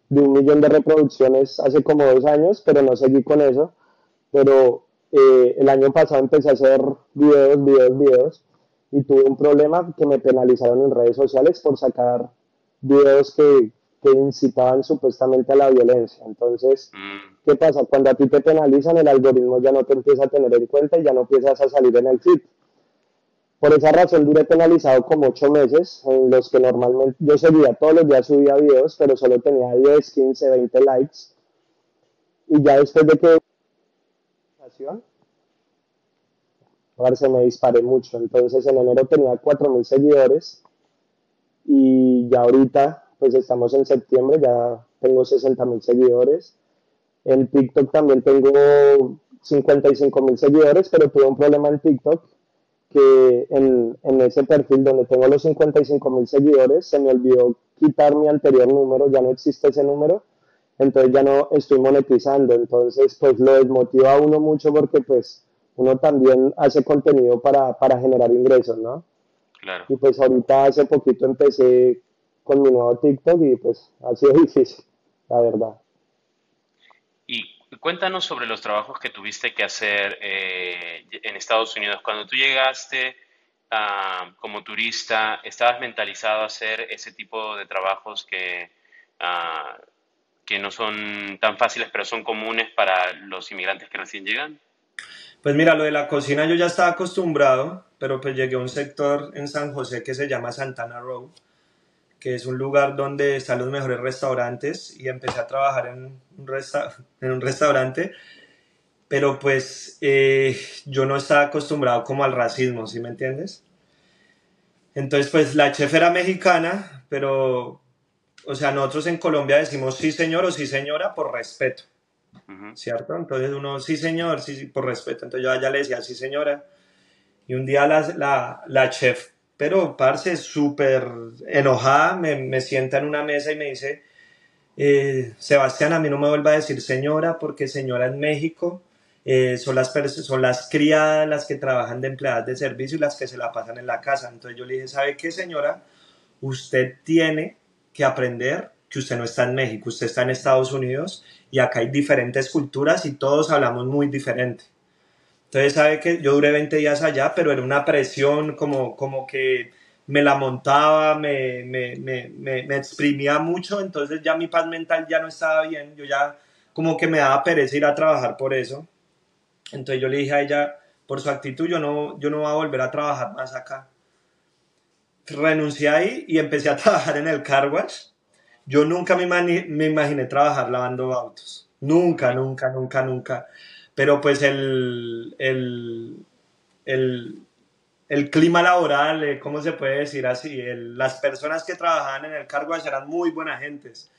Speaker 1: de un millón de reproducciones hace como dos años, pero no seguí con eso. Pero eh, el año pasado empecé a hacer videos, videos, videos y tuve un problema que me penalizaron en redes sociales por sacar videos que, que incitaban supuestamente a la violencia. Entonces, mm. ¿qué pasa? Cuando a ti te penalizan, el algoritmo ya no te empieza a tener en cuenta y ya no empiezas a salir en el feed. Por esa razón duré penalizado como ocho meses, en los que normalmente yo seguía todos los días subía videos, pero solo tenía 10, 15, 20 likes. Y ya después de que ver, se me disparé mucho. Entonces en enero tenía 4.000 seguidores y ya ahorita, pues estamos en septiembre, ya tengo 60.000 seguidores. En TikTok también tengo 55.000 seguidores, pero tuve un problema en TikTok que en, en ese perfil donde tengo los 55.000 seguidores se me olvidó quitar mi anterior número, ya no existe ese número, entonces ya no estoy monetizando, entonces pues lo desmotiva a uno mucho porque pues uno también hace contenido para, para generar ingresos, ¿no? Claro. Y pues ahorita hace poquito empecé con mi nuevo TikTok y pues ha sido difícil, la verdad.
Speaker 2: Y cuéntanos sobre los trabajos que tuviste que hacer eh, en Estados Unidos. Cuando tú llegaste uh, como turista, ¿estabas mentalizado a hacer ese tipo de trabajos que, uh, que no son tan fáciles, pero son comunes para los inmigrantes que recién llegan?
Speaker 3: Pues mira, lo de la cocina yo ya estaba acostumbrado, pero pues llegué a un sector en San José que se llama Santana Row, que es un lugar donde están los mejores restaurantes y empecé a trabajar en un, en un restaurante, pero pues eh, yo no estaba acostumbrado como al racismo, ¿sí me entiendes? Entonces pues la chef era mexicana, pero, o sea, nosotros en Colombia decimos sí señor o sí señora por respeto. ¿cierto? Entonces uno, sí señor, sí, por respeto. Entonces yo ya le decía, sí señora. Y un día la, la, la chef, pero parce, súper enojada, me, me, sienta en una mesa y me dice, eh, Sebastián, a mí no me vuelva a decir señora, porque señora en México eh, son, las son las criadas las que trabajan de empleadas de servicio y las que se la pasan en la casa. Entonces yo le dije, ¿sabe qué señora? Usted tiene que aprender que usted no está en México, usted está en Estados Unidos y acá hay diferentes culturas y todos hablamos muy diferente. Entonces, sabe que yo duré 20 días allá, pero era una presión como, como que me la montaba, me, me, me, me, exprimía mucho, entonces ya mi paz mental ya no estaba bien, yo ya como que me daba pereza ir a trabajar por eso. Entonces yo le dije a ella, por su actitud, yo no, yo no voy a volver a trabajar más acá. Renuncié ahí y empecé a trabajar en el car wash yo nunca me, me imaginé trabajar lavando autos. Nunca, nunca, nunca, nunca. Pero pues el, el, el, el clima laboral, eh, ¿cómo se puede decir así? las personas que trabajaban en el cargo eran muy buenas gentes.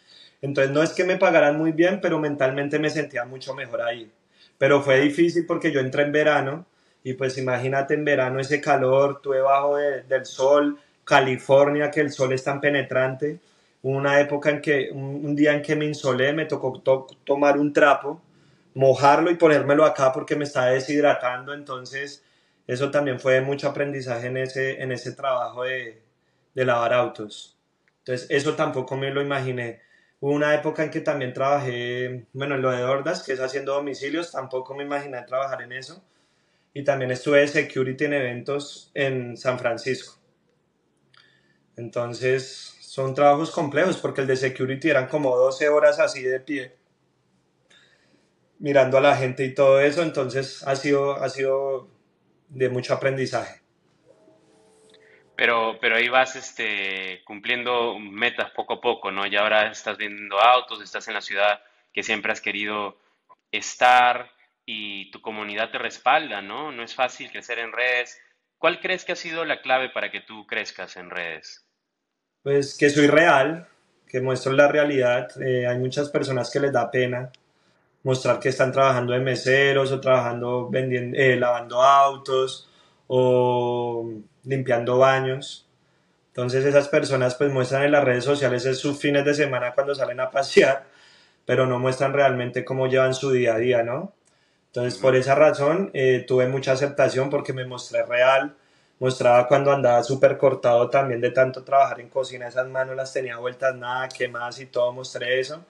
Speaker 3: Entonces no es que me pagaran muy bien, pero mentalmente me sentía mucho mejor ahí. Pero fue difícil porque yo entré en verano y pues imagínate en verano ese calor, tú debajo del sol, California, que el sol es tan penetrante una época en que, un, día en que me insolé, me tocó tomar un trapo, mojarlo y ponérmelo acá porque me estaba deshidratando, entonces eso también fue mucho aprendizaje en ese, en ese trabajo de, de lavar autos. Entonces eso tampoco me lo imaginé. Hubo una época en que también trabajé, bueno, en lo de Hordas, que es haciendo domicilios, tampoco me imaginé trabajar en eso. Y también estuve de security en eventos en San Francisco. Entonces, son trabajos complejos porque el de security eran como 12 horas así de pie mirando a la gente y todo eso, entonces ha sido, ha sido de mucho aprendizaje.
Speaker 2: Pero, pero ahí vas este, cumpliendo metas poco a poco, ¿no? Y ahora estás vendiendo autos, estás en la ciudad que siempre has querido estar y tu comunidad te respalda, ¿no? No es fácil crecer en redes. ¿Cuál crees que ha sido la clave para que tú crezcas en redes?
Speaker 3: pues que soy real, que muestro la realidad. Eh, hay muchas personas que les da pena mostrar que están trabajando de meseros o trabajando vendiendo, eh, lavando autos o limpiando baños. Entonces esas personas pues muestran en las redes sociales sus fines de semana cuando salen a pasear, pero no muestran realmente cómo llevan su día a día, ¿no? Entonces, por esa razón, eh, tuve mucha aceptación porque me mostré real, mostraba cuando andaba súper cortado también de tanto trabajar en cocina, esas manos las tenía vueltas nada, quemadas y todo, mostré eso.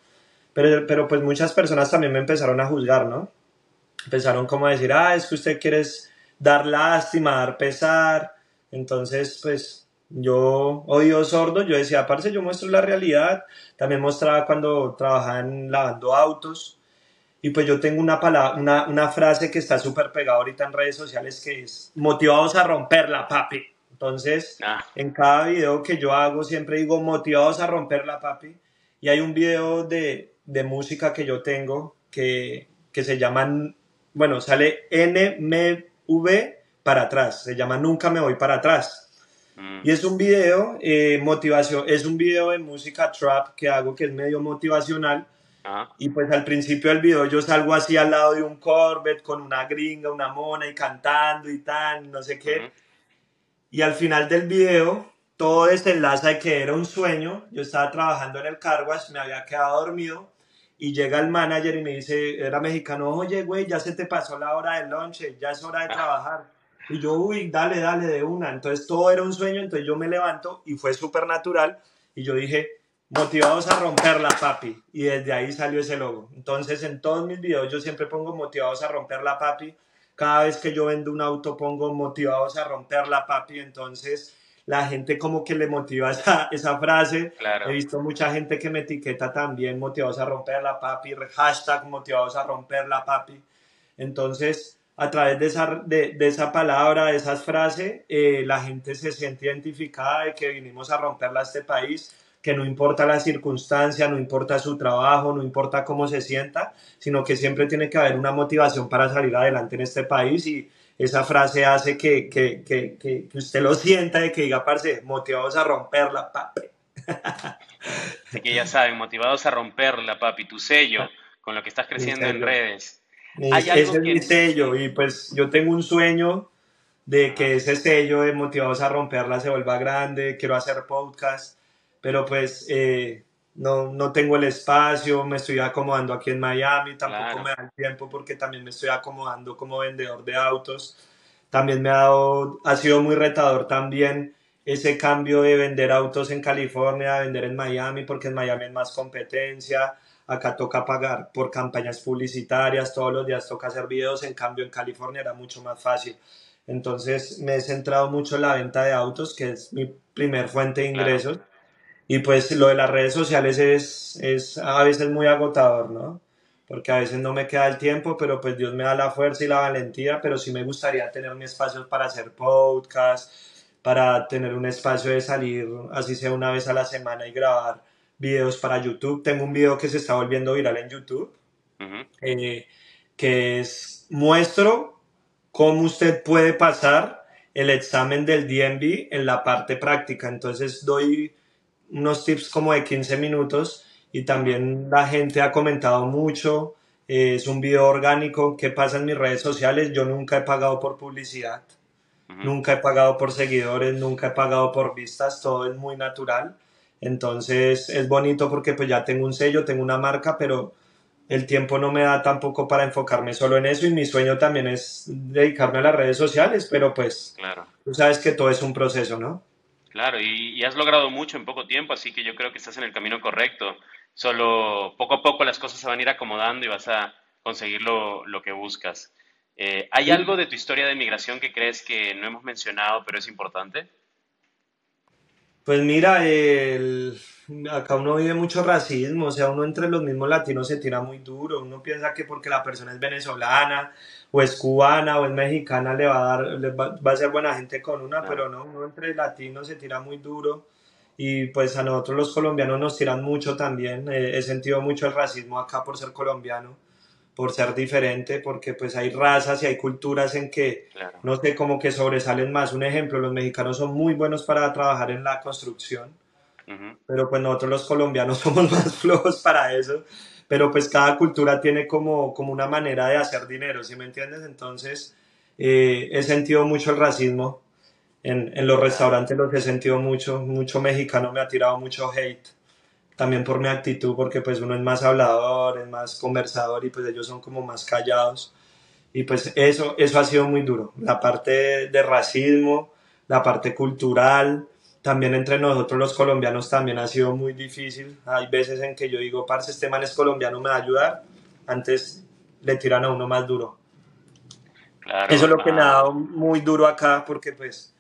Speaker 3: Pero, pero pues muchas personas también me empezaron a juzgar, ¿no? Empezaron como a decir, ah, es que usted quiere dar lástima, dar pesar. Entonces, pues yo, oído sordo, yo decía, aparte yo muestro la realidad. También mostraba cuando trabajaba en lavando autos. Y pues yo tengo una, palabra, una, una frase que está súper pegada ahorita en redes sociales que es motivados a romperla, papi. Entonces, ah. en cada video que yo hago siempre digo motivados a romperla, papi. Y hay un video de, de música que yo tengo que, que se llama, bueno, sale NMV para atrás, se llama Nunca me voy para atrás. Mm. Y es un video eh, motivación, es un video de música trap que hago que es medio motivacional. Y pues al principio del video yo salgo así al lado de un Corvette con una gringa, una mona y cantando y tal, no sé qué. Y al final del video todo desenlaza de que era un sueño. Yo estaba trabajando en el carwash, me había quedado dormido y llega el manager y me dice, era mexicano, oye, güey, ya se te pasó la hora del lunch, ya es hora de trabajar. Y yo, uy, dale, dale de una. Entonces todo era un sueño, entonces yo me levanto y fue súper natural y yo dije, motivados a romperla, papi. Y desde ahí salió ese logo. Entonces en todos mis videos yo siempre pongo motivados a romperla, papi. Cada vez que yo vendo un auto pongo motivados a romperla, papi. Entonces la gente como que le motiva esa, esa frase. He visto mucha gente que me etiqueta también motivados a romper la papi, hashtag motivados a romper la papi. Entonces, a través de esa, de, de esa palabra, de esas frases, eh, la gente se siente identificada de que vinimos a romperla a este país, que no importa la circunstancia, no importa su trabajo, no importa cómo se sienta, sino que siempre tiene que haber una motivación para salir adelante en este país y esa frase hace que, que, que, que, usted lo sienta y que diga, parce, motivados a romperla, papi.
Speaker 2: Así que ya saben, motivados a romperla, papi, tu sello, con lo que estás creciendo en redes.
Speaker 3: ese es mi sello y pues yo tengo un sueño de que ese sello de motivados a romperla se vuelva grande, quiero hacer podcast, pero pues eh, no, no tengo el espacio, me estoy acomodando aquí en Miami, tampoco me da el tiempo porque también me estoy acomodando como vendedor de autos. También me ha dado, ha sido muy retador también ese cambio de vender autos en California a vender en Miami, porque en Miami es más competencia, acá toca pagar por campañas publicitarias, todos los días toca hacer videos, en cambio en California era mucho más fácil. Entonces me he centrado mucho en la venta de autos, que es mi primer fuente de ingresos. Y pues lo de las redes sociales es, es a veces muy agotador, ¿no? Porque a veces no me queda el tiempo, pero pues Dios me da la fuerza y la valentía, pero sí me gustaría tener mi espacio para hacer podcast, para tener un espacio de salir, así sea una vez a la semana y grabar videos para YouTube. Tengo un video que se está volviendo viral en YouTube, eh, que es muestro cómo usted puede pasar el examen del DMV en la parte práctica. Entonces doy unos tips como de 15 minutos y también la gente ha comentado mucho. Eh, es un video orgánico que pasa en mis redes sociales. Yo nunca he pagado por publicidad, nunca he pagado por seguidores, nunca he pagado por vistas, todo es muy natural. Entonces es bonito porque pues ya tengo un sello, tengo una marca, pero el tiempo no me da tampoco para enfocarme solo en eso y mi sueño también es dedicarme a las redes sociales, pero pues claro. tú sabes que todo es un proceso, ¿no?
Speaker 2: Claro, y, has logrado mucho en poco tiempo, así que yo creo que estás en el camino correcto. Solo poco a poco las cosas se van a ir acomodando y vas a conseguir lo, que buscas. Eh, ¿Hay algo de tu historia de migración que crees que no hemos mencionado, pero es importante?
Speaker 3: Pues mira, el, acá uno vive mucho racismo, o sea, uno entre los mismos latinos se tira muy duro, uno piensa que porque la persona es venezolana o es cubana o es mexicana le va a dar, va, a ser buena gente con una, pero no, uno entre latinos se tira muy duro. Y pues a nosotros los colombianos nos tiran mucho también, eh, he sentido mucho el racismo acá por ser colombiano, por ser diferente, porque pues hay razas y hay culturas en que, no sé, como que sobresalen más. Un ejemplo, los mexicanos son muy buenos para trabajar en la construcción, pero pues nosotros los colombianos somos más flojos para eso, pero pues cada cultura tiene como, como una manera de hacer dinero, ¿sí me entiendes? Entonces eh, he sentido mucho el racismo, en, en, los restaurantes los he sentido mucho, mucho mexicano me ha tirado mucho hate, también por mi actitud, porque pues uno es más hablador, es más conversador y pues ellos son como más callados. Y pues eso, eso ha sido muy duro. La parte de racismo, la parte cultural, también entre nosotros los colombianos también ha sido muy difícil. Hay veces en que yo digo, parce, este man es colombiano, me va a ayudar. Antes le tiran a uno más duro. Eso es lo que me ha dado muy duro acá, porque pues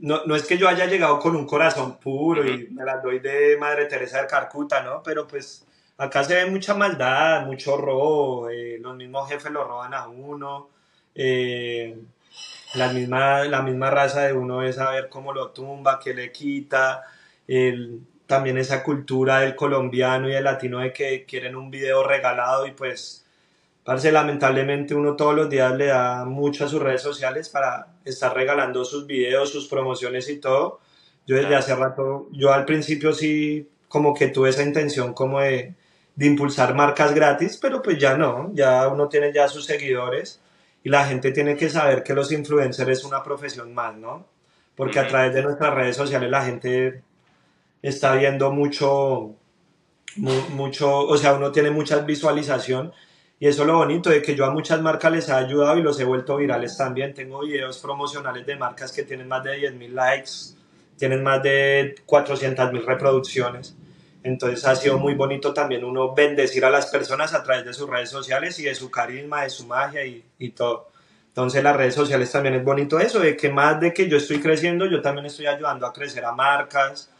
Speaker 3: no, no, es que yo haya llegado con un corazón puro y me la doy de Madre Teresa de Carcuta, ¿no? Pero pues acá se ve mucha maldad, mucho robo, eh, los mismos jefes lo roban a uno, eh, la, misma, la misma raza de uno es saber cómo lo tumba, qué le quita, también esa cultura del colombiano y del latino de que quieren un video regalado y pues Parce, lamentablemente uno todos los días le da mucho a sus redes sociales para estar regalando sus videos, sus promociones y todo. Yo desde hace rato, yo al principio sí como que tuve esa intención como de, de impulsar marcas gratis, pero pues ya no, ya uno tiene ya sus seguidores y la gente tiene que saber que los influencers es una profesión más, ¿no? Porque a través de nuestras redes sociales la gente está viendo mucho, mucho, o sea, uno tiene mucha visualización y eso es lo bonito de que yo a muchas marcas les he ayudado y los he vuelto virales también. Tengo videos promocionales de marcas que tienen más de 10.000 likes, tienen más de 400.000 reproducciones. Entonces ha sido muy bonito también uno bendecir a las personas a través de sus redes sociales y de su carisma, de su magia y, y todo. Entonces las redes sociales también es bonito eso, de que más de que yo estoy creciendo, yo también estoy ayudando a crecer a marcas,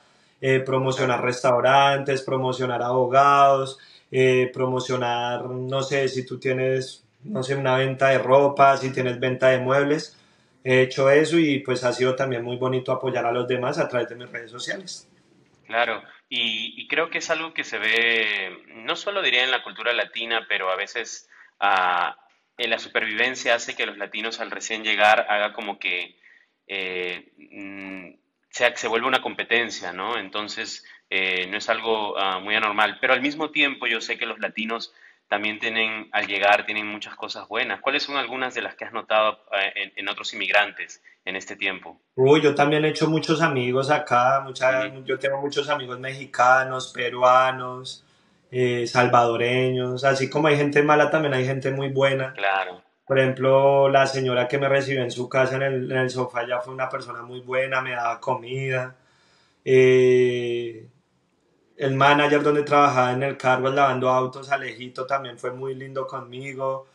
Speaker 3: eh, promocionar restaurantes, promocionar abogados, eh, promocionar, no sé, si tú tienes, no sé, una venta de ropa, si tienes venta de muebles. He hecho eso y pues ha sido también muy bonito apoyar a los demás a través de mis redes sociales.
Speaker 2: Claro, y, creo que es algo que se ve, no solo diría en la cultura latina, pero a veces ah, en la supervivencia hace que los latinos al recién llegar haga como que eh, mm, se, se una competencia, ¿no? Entonces, eh, no es algo ah, muy anormal, pero al mismo tiempo yo sé que los latinos también tienen, al llegar, tienen muchas cosas buenas. ¿Cuáles son algunas de las que has notado eh, en, otros inmigrantes en este tiempo?
Speaker 3: Uy, yo también he hecho muchos amigos acá, yo tengo muchos amigos mexicanos, peruanos, eh, salvadoreños, así como hay gente mala, también hay gente muy buena.
Speaker 2: Claro.
Speaker 3: Por ejemplo, la señora que me recibió en su casa en el, en el sofá ya fue una persona muy buena, me daba comida. Eh, el manager donde trabajaba en el cargo lavando autos, Alejito, también fue muy lindo conmigo.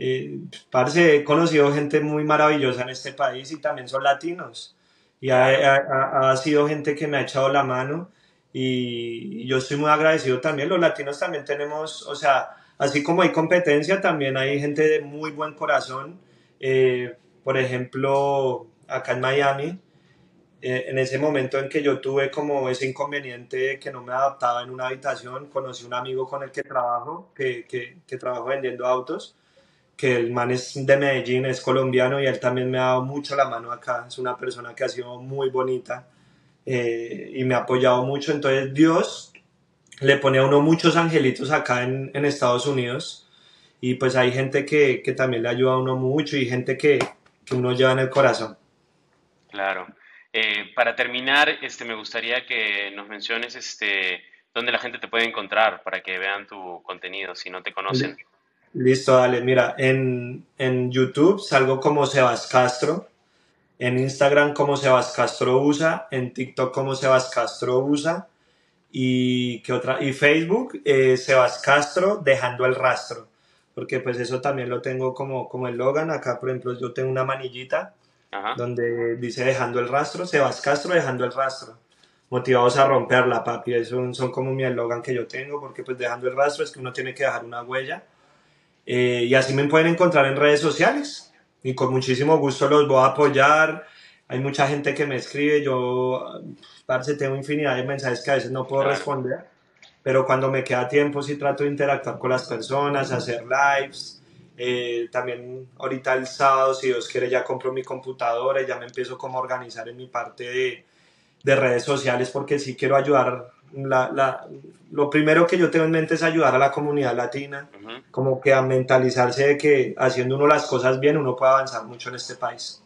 Speaker 3: Eh, parece, he conocido gente muy maravillosa en este país y también son latinos. Y ha, sido gente que me ha echado la mano y, yo estoy muy agradecido también. Los latinos también tenemos, o sea, así como hay competencia, también hay gente de muy buen corazón. Eh, por ejemplo, acá en Miami, eh, en ese momento en que yo tuve como ese inconveniente que no me adaptaba en una habitación, conocí un amigo con el que trabajo, que, que, que trabajo vendiendo autos, que el man es de Medellín, es colombiano y él también me ha dado mucho la mano acá, es una persona que ha sido muy bonita eh, y me ha apoyado mucho, entonces Dios le pone a uno muchos angelitos acá en, en Estados Unidos y pues hay gente que, que, también le ayuda a uno mucho y gente que, que uno lleva en el corazón.
Speaker 2: Claro. Eh, para terminar, este, me gustaría que nos menciones este, dónde la gente te puede encontrar para que vean tu contenido, si no te conocen.
Speaker 3: Listo, dale. Mira, en, en YouTube salgo como Sebas Castro, en Instagram como Sebas Castro usa, en TikTok como Sebas Castro usa y ¿qué otra? Y Facebook eh, Sebas Castro dejando el rastro, porque pues eso también lo tengo como, como el Logan. Acá, por ejemplo, yo tengo una manillita donde dice dejando el rastro, Sebas Castro dejando el rastro. Motivados a romperla, papi. Eso son como mi eslogan que yo tengo, porque pues dejando el rastro es que uno tiene que dejar una huella. Eh, y así me pueden encontrar en redes sociales. Y con muchísimo gusto los voy a apoyar. Hay mucha gente que me escribe. Yo, parce, tengo infinidad de mensajes que a veces no puedo responder. Pero cuando me queda tiempo, sí trato de interactuar con las personas, hacer lives eh, también ahorita el sábado, si Dios quiere, ya compro mi computadora y ya me empiezo como a organizar en mi parte de, de redes sociales porque sí quiero ayudar. La, la, lo primero que yo tengo en mente es ayudar a la comunidad latina, como que a mentalizarse de que haciendo uno las cosas bien uno puede avanzar mucho en este país.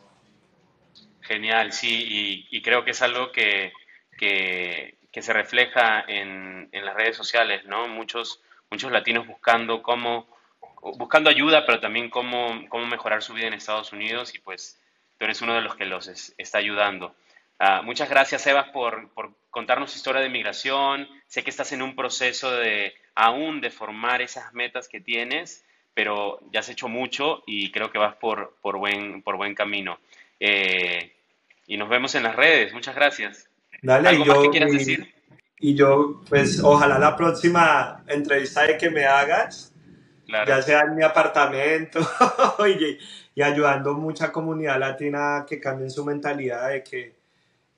Speaker 2: Genial, sí, y, y creo que es algo que, que, que se refleja en, en, las redes sociales, ¿no? Muchos, muchos latinos buscando cómo, buscando ayuda, pero también cómo, cómo mejorar su vida en Estados Unidos y pues tú eres uno de los que los está ayudando. Uh, muchas gracias, Sebas, por, por, contarnos historia de migración. Sé que estás en un proceso de aún de formar esas metas que tienes, pero ya has hecho mucho y creo que vas por, por, buen, por buen camino. Eh, y nos vemos en las redes. Muchas gracias.
Speaker 3: Dale, ¿Algo yo, más que quieras decir? Y yo, pues, ojalá la próxima entrevista de que me hagas, ya sea en mi apartamento y, y, ayudando mucha comunidad latina que cambien su mentalidad de que,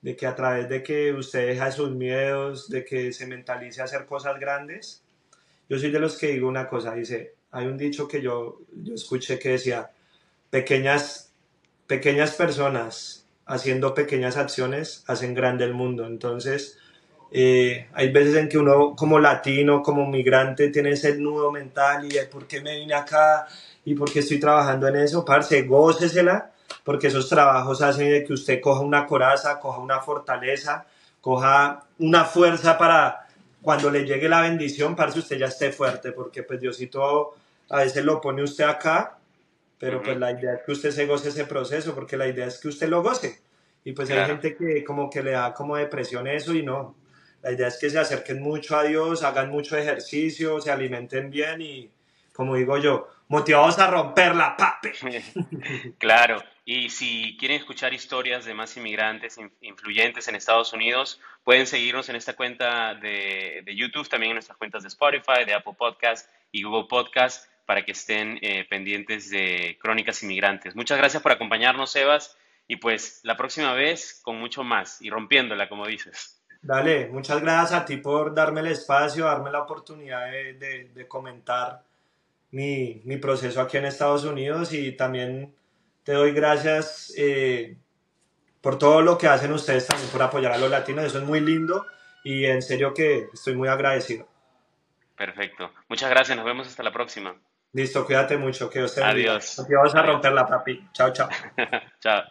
Speaker 3: de que a través de que usted deja sus miedos, de que se mentalice hacer cosas grandes. Yo soy de los que digo una cosa, dice, hay un dicho que yo, yo escuché que decía, pequeñas, pequeñas personas haciendo pequeñas acciones hacen grande el mundo. Entonces, eh, hay veces en que uno como latino, como migrante, tiene ese nudo mental y por qué me vine acá y por qué estoy trabajando en eso, parce, gócesela, porque esos trabajos hacen de que usted coja una coraza, coja una fortaleza, coja una fuerza para cuando le llegue la bendición, parce, usted ya esté fuerte, porque pues Diosito a veces lo pone usted acá pero pues la idea es que usted se goce ese proceso, porque la idea es que usted lo goce. Y pues hay gente que como que le da como depresión eso y no. La idea es que se acerquen mucho a Dios, hagan mucho ejercicio, se alimenten bien y, como digo yo, motivados a romper la pape.
Speaker 2: claro, y si quieren escuchar historias de más inmigrantes influyentes en Estados Unidos, pueden seguirnos en esta cuenta de, de YouTube, también en nuestras cuentas de Spotify, de Apple Podcast y Google Podcast para que estén eh, pendientes de Crónicas Inmigrantes. Muchas gracias por acompañarnos, Sebas, y pues la próxima vez con mucho más y rompiéndola, como dices.
Speaker 3: Dale, muchas gracias a ti por darme el espacio, darme la oportunidad de, comentar mi, proceso aquí en Estados Unidos y también te doy gracias eh, por todo lo que hacen ustedes también por apoyar a los latinos, eso es muy lindo y en serio que estoy muy agradecido.
Speaker 2: Perfecto. Muchas gracias, nos vemos hasta la próxima.
Speaker 3: Listo, cuídate mucho, que os
Speaker 2: Adiós.
Speaker 3: Aquí vamos a romper la papi. Chao, chao.
Speaker 2: chao.